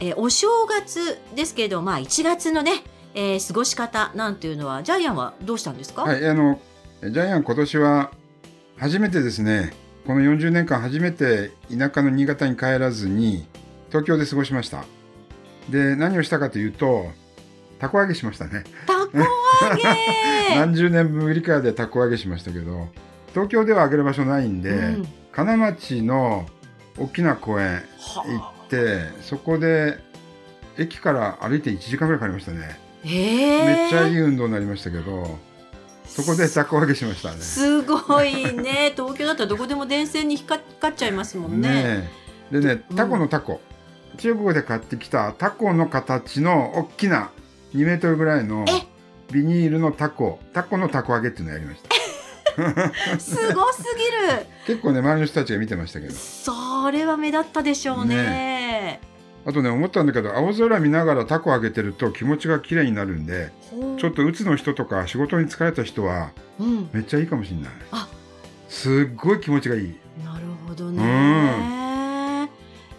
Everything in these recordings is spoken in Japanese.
えーお正月ですけれどまあ1月のね、えー過ごし方なんていうのはジャイアンはどうしたんですか、はい、あの、ジャイアン今年は初めてですね、この40年間初めて田舎の新潟に帰らずに東京で過ごしました。で、何をしたかというと、たこ揚げしましたね。たこ揚げ 何十年ぶりかでたこ揚げしましたけど、東京では揚げる場所ないんで、うん金町の大きな公園行はって、そこで駅から歩いて1時間ぐらいかかりましたね。えー。めっちゃいい運動になりましたけど、そこでたこ揚げしましたね。すごいね。東京だったらどこでも電線に引っかかっちゃいますもんね。でねうん。タコのタコ、中国で買ってきたタコの形の大きな2メートルぐらいのえ？ビニールのタコ。タコのタコ揚げっていうのをやりました。すごすぎる。結構ね周りの人たちが見てましたけど。それは目立ったでしょうねあとね思ったんだけど青空見ながらタコ揚げてると気持ちが綺麗になるんでちょっと鬱の人とか仕事に疲れた人はうん。めっちゃいいかもしれない。あ。すっごい気持ちがいい。なるほどね、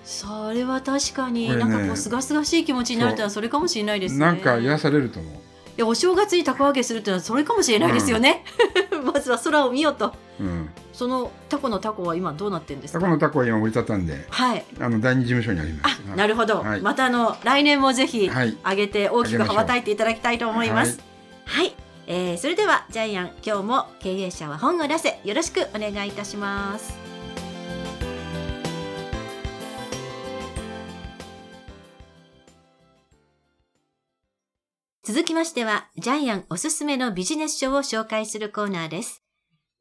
それは確かに、ね。なんかこうすがすがしい気持ちになるとはそれかもしれないですね。なんか癒されると思う。いやお正月にたこ揚げするっていうのはそれかもしれないですよね、まずは空を見ようと。うんそのタコのタコは今どうなってるんですか？タコのタコは今折りたたんではい。あの第二事務所にありまあすなるほど、はい。またあの来年もぜひはい。上げて大きく羽ばたいていただきたいと思います。はい、えーそれではジャイアン今日も経営者は本を出せ。よろしくお願いいたします。続きましてはジャイアンおすすめのビジネス書を紹介するコーナーです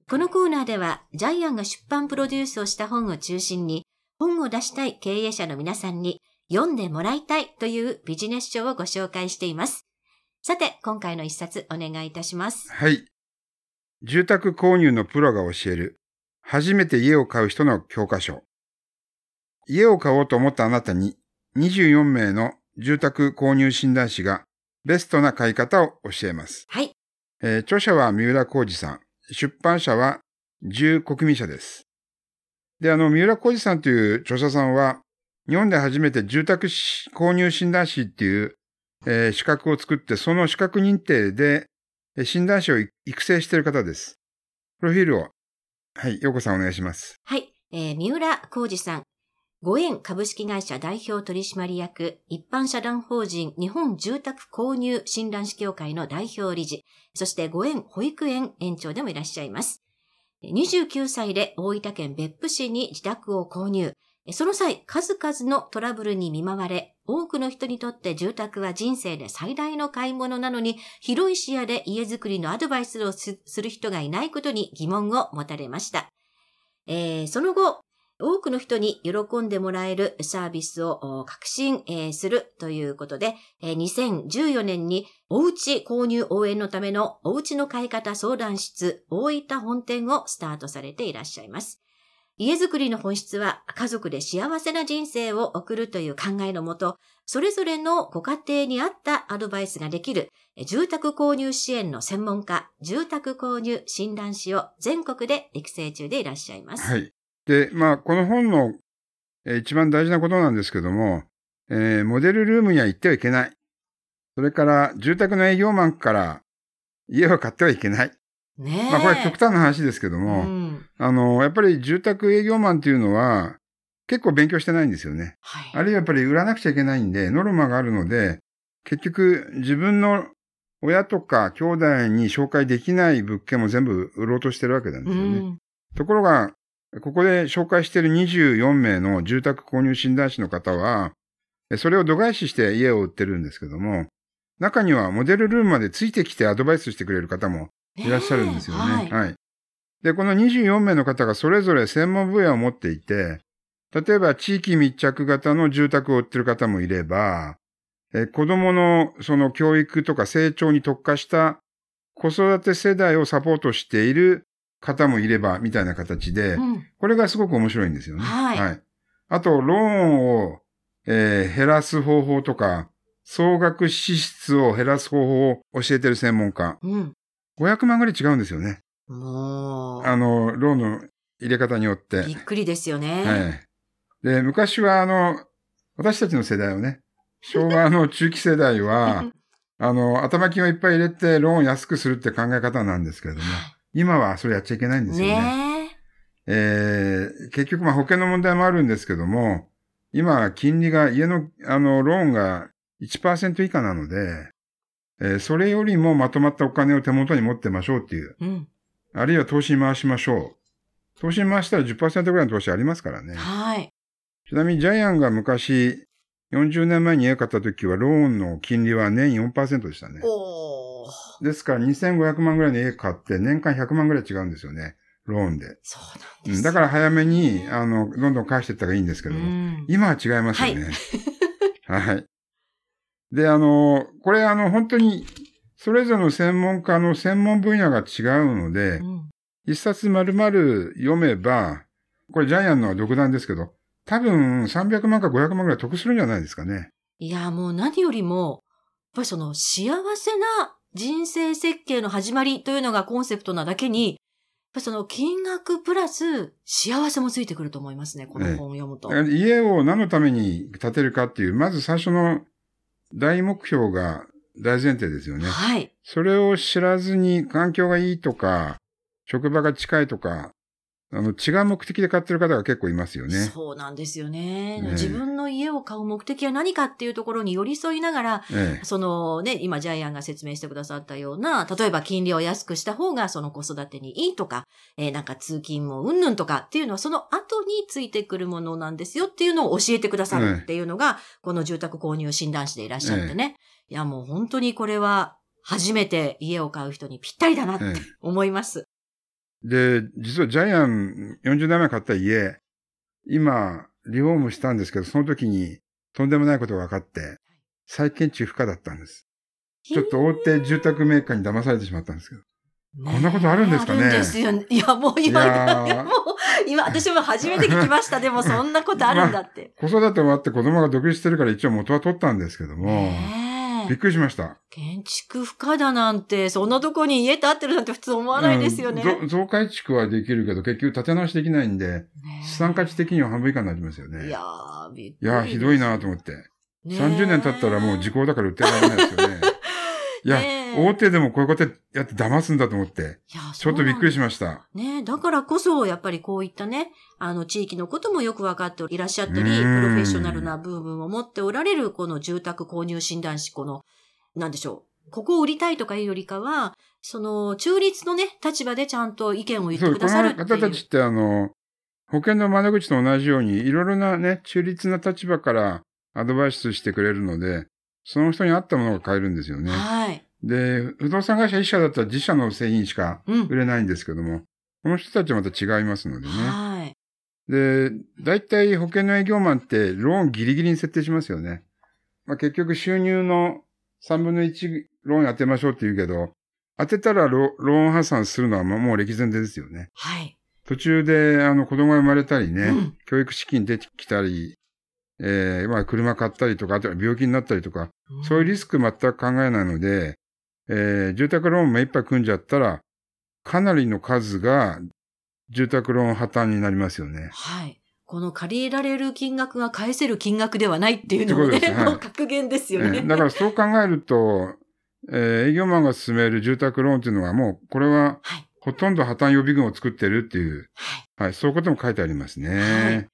このコーナーではジャイアンが出版プロデュースをした本を中心に本を出したい経営者の皆さんに読んでもらいたいというビジネス書をご紹介しています。さて、今回の一冊お願いいたします。はい。住宅購入のプロが教える、初めて家を買う人の教科書。家を買おうと思ったあなたに、24名の住宅購入診断士がベストな買い方を教えます。はい。えー著者は三浦浩二さん。出版社は10国民社です。で、あの、三浦浩二さんという著者さんは、日本で初めて住宅購入診断士っていう、えー資格を作って、その資格認定で、診断士を育成している方です。プロフィールを、はい、ようこさんお願いします。はい。えー三浦浩二さん。ご縁株式会社代表取締役、一般社団法人日本住宅購入診断士協会の代表理事、そしてご縁保育園園長でもいらっしゃいます。29歳で大分県別府市に自宅を購入。その際、数々のトラブルに見舞われ、多くの人にとって住宅は人生で最大の買い物なのに、広い視野で家づくりのアドバイスをする人がいないことに疑問を持たれました。えーその後、多くの人に喜んでもらえるサービスを革新、するということで、2014年におうち購入応援のためのおうちの買い方相談室大分本店をスタートされていらっしゃいます。家づくりの本質は家族で幸せな人生を送るという考えのもと、それぞれのご家庭に合ったアドバイスができる住宅購入支援の専門家、住宅購入診断士を全国で育成中でいらっしゃいます。はい。で、まあ、この本の、えー一番大事なことなんですけども、えーモデルルームには行ってはいけない。それから、住宅の営業マンから家を買ってはいけない。ねえ。まあ、これは極端な話ですけども、うん。あの、やっぱり住宅営業マンっていうのは、結構勉強してないんですよね。はい。あるいはやっぱり売らなくちゃいけないんで、ノルマがあるので、結局自分の親とか兄弟に紹介できない物件も全部売ろうとしてるわけなんですよね。うん。ところが、ここで紹介している24名の住宅購入診断士の方は、それを度外視して家を売ってるんですけども、中にはモデルルームまでついてきてアドバイスしてくれる方もいらっしゃるんですよね。はい。はい。で、この24名の方がそれぞれ専門分野を持っていて、例えば地域密着型の住宅を売ってる方もいれば、えー子供のその教育とか成長に特化した子育て世代をサポートしている方もいれば、みたいな形で、うん。これがすごく面白いんですよね。はいあと、ローンを、えー減らす方法とか、総額支出を減らす方法を教えてる専門家。うん。500万ぐらい違うんですよね。もあの、ローンの入れ方によって。う、びっくりですよね。はい。で、昔はあの、私たちの世代はね、昭和の中期世代は、あの、頭金をいっぱい入れてローンを安くするって考え方なんですけれども、今はそれやっちゃいけないんですよね。ねえー結局まあ保険の問題もあるんですけども、今金利が家のあのローンが1%以下なので、えーそれよりもまとまったお金を手元に持ってましょうっていう、え。うん。あるいは投資に回しましょう。投資に回したら10%ぐらいの投資ありますからね。はい。ちなみにジャイアンが昔、40年前に家買った時はローンの金利は年4%でしたね。おー。ですから2500万ぐらいの家買って年間100万ぐらい違うんですよね。ローンで。そうなんです。うんだから早めに、あの、どんどん返していった方がいいんですけうども。ん。今は違いますよね。はい。で、あの、これあの、本当に、それぞれの専門家の専門分野が違うのでう、ん一冊丸々読めば、これジャイアンのは独断ですけど、多分300万か500万ぐらい得するんじゃないですかね。いや、もう何よりも、やっぱりその幸せな人生設計の始まりというのがコンセプトなだけに、やっぱりその金額プラス幸せもついてくると思いますね、この本を読むと。家を何のために建てるかっていう、まず最初の大目標が大前提ですよね。はい。それを知らずに環境がいいとか、職場が近いとか、あの、違う目的で買ってる方が結構いますよね。そうなんですよねね自分の家を買う目的は何かっていうところに寄り添いながら、えそのね、今ジャイアンが説明してくださったような、例えば金利を安くした方がその子育てにいいとか、えーなんか通勤もうんぬんとかっていうのはその後についてくるものなんですよっていうのを教えてくださるっていうのが、この住宅購入診断士でいらっしゃってね。いやもう本当にこれは初めて家を買う人にぴったりだなってええ思います。で、実はジャイアン40年前買った家、今、リフォームしたんですけど、その時にとんでもないことが分かって、再建築不可だったんです。ちょっと大手住宅メーカーに騙されてしまったんですけど。ねこんなことあるんですかねあるんですよ。いや、もう今、いやーもう 今、私も初めて聞きました。でもそんなことあるんだって。子育て終わって子供が独立してるから一応元は取ったんですけども、びっくりしました。建築不可だなんて、そんなとこに家建ってるなんて普通思わないですよね。うんぞ増改築はできるけど、結局建て直しできないんで、資産価値的には半分以下になりますよね。いやー、びっくりいやー、ひどいなと思って。ねえ30年経ったらもう時効だから売ってられないですよね。いや、大手でもこういうことやって騙すんだと思って、いやちょっとびっくりしまました。ねえだからこそ、やっぱりこういったね、あの、地域のこともよくわかっていらっしゃったり、プうんロフェッショナルな部分を持っておられる、この住宅購入診断士、この、なんでしょう。ここを売りたいとかいうよりかは、その、中立のね、立場でちゃんと意見を言ってくこのださるっていう。方たちってあの、保険の窓口と同じように、いろいろなね、中立な立場からアドバイスしてくれるので、その人に合ったものが買えるんですよね。はい。で、不動産会社一社だったら自社の製品しかうん売。れないんですけども、この人たちはまた違いますのでね。はい。で、大体保険の営業マンってローンギリギリに設定しますよね。まあ、結局収入の3分の1ローン当てましょうって言うけど、当てたらロローン破産するのはもう歴然ですよね。はい。途中であの子供が生まれたりね、うん教育資金出てきたり、えーまあ車買ったりとか、あとは病気になったりとか、そういうリスク全く考えないので、えー住宅ローン目いっぱい組んじゃったら、かなりの数が住宅ローン破綻になりますよね。はい。この借りられる金額が返せる金額ではないっていうのもね、ってことですはい格言ですよね。えーだからそう考えると、えー営業マンが進める住宅ローンっていうのはもう、これははい。ほとんど破綻予備軍を作ってるっていう、はい。はい、そういうことも書いてありますね。はい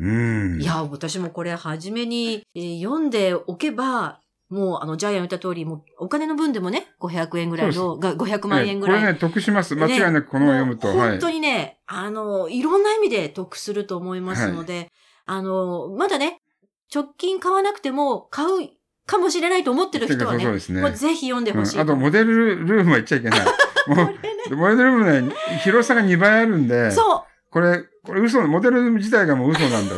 うん。いや、私もこれ初めに、えー読んでおけば、もうあの、ジャイアン言った通り、もうお金の分でもね、500円ぐらいその、が500万円ぐらい。えーこれね、得します。間違いなくこの本を読むと。はいもう本当。にね、あの、いろんな意味で得すると思いますので、あの、まだね、直近買わなくても買うかもしれないと思ってる人はね、そうですね。もうぜひ読んでほしい、うんあと、モデルルームは言っちゃいけない。もう、モデルルームね、広さが2倍あるんで、そうこれ、これ嘘、モデルルーム自体がもう嘘なんだ。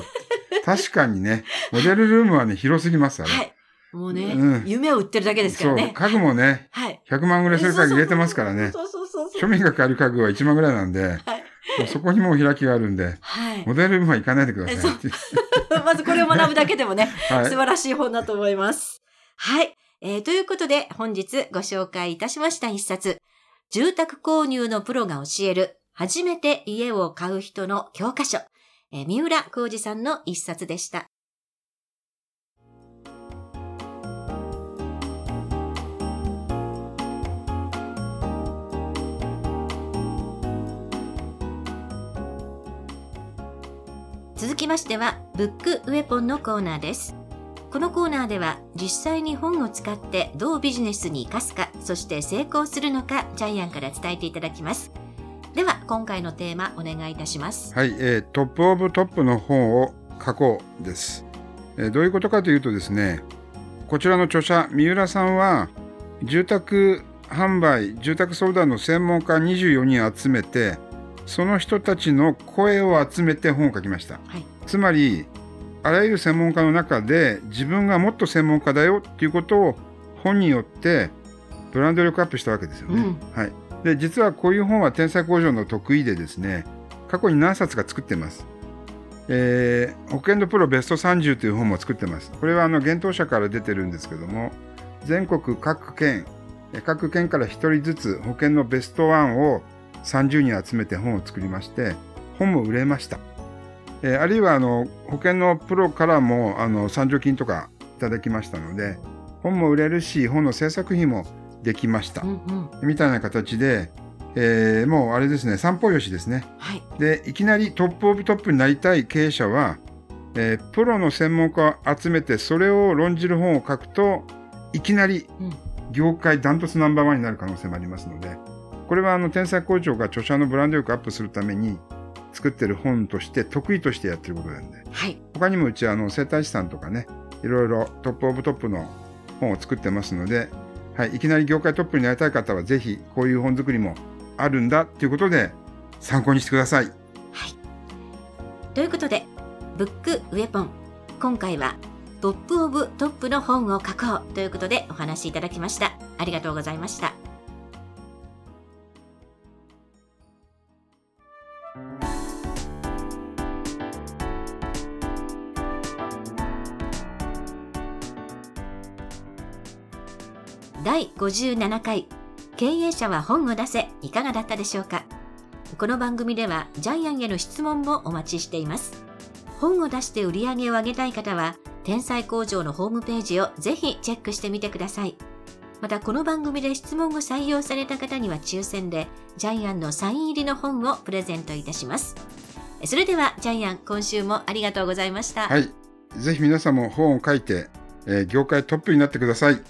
確かにね、モデルルームはね、広すぎます、あれ。はい。もうね、うん夢を売ってるだけですからそう、ね。家具もね、はい。100万ぐらいする家具入れてますからね。そうそうそうそう。庶民が買える家具は1万ぐらいなんで、はい。そこにもう開きがあるんで、はい。モデル部は行かないでください。まずこれを学ぶだけでもね、はい素晴らしい本だと思います。はい。えーということで、本日ご紹介いたしました一冊、住宅購入のプロが教える、初めて家を買う人の教科書、えー三浦浩二さんの一冊でした。続きましては、ブックウェポンのコーナーです。このコーナーでは、実際に本を使ってどうビジネスに活かすか、そして成功するのか、ジャイアンから伝えていただきます。では、今回のテーマ、お願いいたします。はい、えートップオブトップの本を書こうです、えーどういうことかというとですね、こちらの著者、三浦さんは、住宅販売、住宅相談の専門家24人集めて、その人たちの声を集めて本を書きました。はい。つまり、あらゆる専門家の中で自分がもっと専門家だよっていうことを本によってブランド力アップしたわけですよね。うんはい。で、実はこういう本は天才工場の得意でですね、過去に何冊か作ってます。えー保険のプロベスト30という本も作ってます。これはあの、幻冬社から出てるんですけども、全国各県、えー各県から1人ずつ保険のベスト1を30人集めて本を作りまして、本も売れました。えーあるいはあの保険のプロからもあの賛助金とかいただきましたので、本も売れるし、本の制作費もできましたう。んうん。みたいな形で、えーもうあれですね、三方よしですね。はい。で、いきなりトップオブトップになりたい経営者は、えープロの専門家を集めて、それを論じる本を書くと、いきなりうん業界ダントツナンバーワンになる可能性もありますので、これはあの天才工場が著者のブランド力アップするために作ってる本として得意としてやってることなんで、はい。他にもうちあの整体師さんとかね、いろいろ top of top の本を作ってますので、はい、いきなり業界トップになりたい方はぜひこういう本作りもあるんだっていうことで参考にしてください。ということで、ブックウェポン。今回は、トップオブトップの本を書こうということでお話しいただきました。ありがとうございました。第57回。経営者は本を出せ。いかがだったでしょうか？この番組ではジャイアンへの質問もお待ちしています。本を出して売り上げを上げたい方は天才工場のホームページをぜひチェックしてみてください。またこの番組で質問を採用された方には抽選でジャイアンのサイン入りの本をプレゼントいたします。それではジャイアン今週もありがとうございました、はい。ぜひ皆さんも本を書いて、えー業界トップになってください。